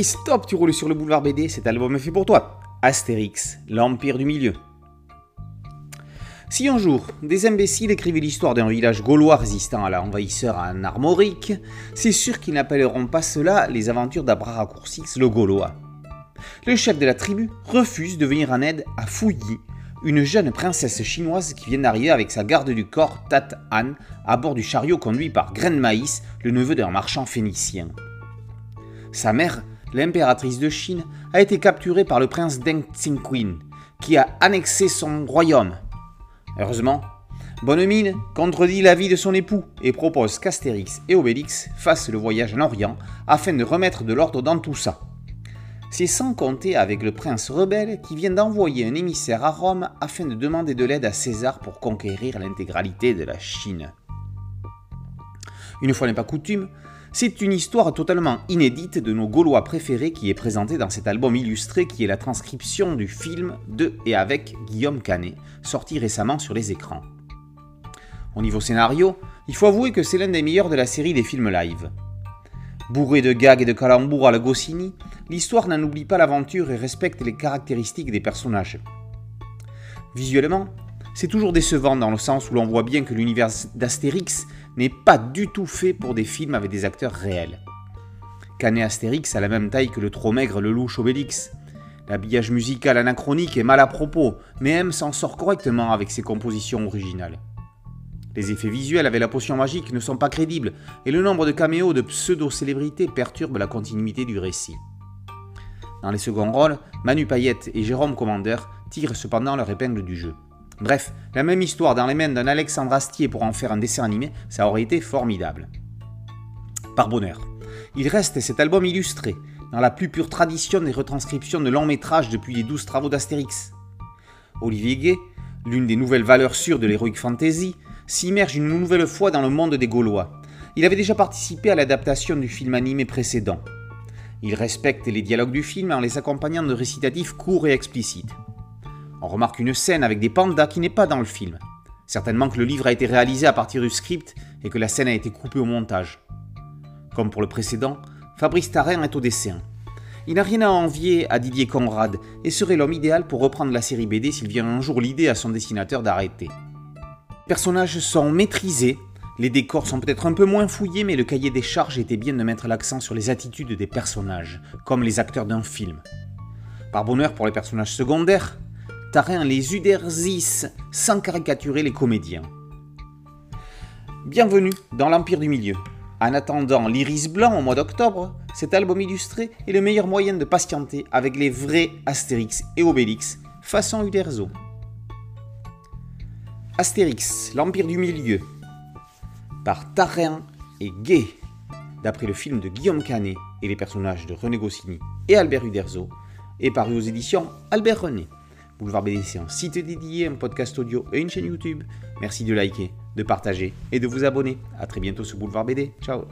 Stop, tu roules sur le boulevard BD, cet album est fait pour toi. Astérix, l'Empire du Milieu. Si un jour, des imbéciles écrivaient l'histoire d'un village gaulois résistant à l'envahisseur en armorique, c'est sûr qu'ils n'appelleront pas cela les aventures d'Abraracoursix le Gaulois. Le chef de la tribu refuse de venir en aide à Fouilly, une jeune princesse chinoise qui vient d'arriver avec sa garde du corps, Tat Han, à bord du chariot conduit par Grain Maïs, le neveu d'un marchand phénicien. Sa mère l'impératrice de Chine, a été capturée par le prince Deng Xingqin, qui a annexé son royaume. Heureusement, Bonne contredit l'avis de son époux et propose qu'Astérix et Obélix fassent le voyage en Orient afin de remettre de l'ordre dans tout ça. C'est sans compter avec le prince rebelle qui vient d'envoyer un émissaire à Rome afin de demander de l'aide à César pour conquérir l'intégralité de la Chine. Une fois n'est pas coutume, c'est une histoire totalement inédite de nos Gaulois préférés qui est présentée dans cet album illustré qui est la transcription du film de et avec Guillaume Canet, sorti récemment sur les écrans. Au niveau scénario, il faut avouer que c'est l'un des meilleurs de la série des films live. Bourré de gags et de calembours à la Goscinny, l'histoire n'en oublie pas l'aventure et respecte les caractéristiques des personnages. Visuellement, c'est toujours décevant dans le sens où l'on voit bien que l'univers d'Astérix n'est pas du tout fait pour des films avec des acteurs réels. Canet Astérix a la même taille que le trop maigre Le Louche Obélix. L'habillage musical anachronique est mal à propos, mais M s'en sort correctement avec ses compositions originales. Les effets visuels avec la potion magique ne sont pas crédibles, et le nombre de caméos de pseudo-célébrités perturbe la continuité du récit. Dans les seconds rôles, Manu Payette et Jérôme Commander tirent cependant leur épingle du jeu. Bref, la même histoire dans les mains d'un Alexandre Astier pour en faire un dessin animé, ça aurait été formidable. Par bonheur, il reste cet album illustré, dans la plus pure tradition des retranscriptions de longs métrages depuis les douze travaux d'Astérix. Olivier Gay, l'une des nouvelles valeurs sûres de l'Heroic Fantasy, s'immerge une nouvelle fois dans le monde des Gaulois. Il avait déjà participé à l'adaptation du film animé précédent. Il respecte les dialogues du film en les accompagnant de récitatifs courts et explicites. On remarque une scène avec des pandas qui n'est pas dans le film. Certainement que le livre a été réalisé à partir du script et que la scène a été coupée au montage. Comme pour le précédent, Fabrice Tarin est au dessin. Il n'a rien à envier à Didier Conrad et serait l'homme idéal pour reprendre la série BD s'il vient un jour l'idée à son dessinateur d'arrêter. Les personnages sont maîtrisés, les décors sont peut-être un peu moins fouillés, mais le cahier des charges était bien de mettre l'accent sur les attitudes des personnages, comme les acteurs d'un film. Par bonheur pour les personnages secondaires, Tarin les uderzis sans caricaturer les comédiens. Bienvenue dans l'Empire du Milieu. En attendant l'Iris Blanc au mois d'octobre, cet album illustré est le meilleur moyen de patienter avec les vrais Astérix et Obélix façon Uderzo. Astérix, l'Empire du Milieu, par Tarin et Gay, d'après le film de Guillaume Canet et les personnages de René Goscinny et Albert Uderzo, est paru aux éditions Albert René. Boulevard BD, c'est un site dédié, un podcast audio et une chaîne YouTube. Merci de liker, de partager et de vous abonner. A très bientôt sur Boulevard BD. Ciao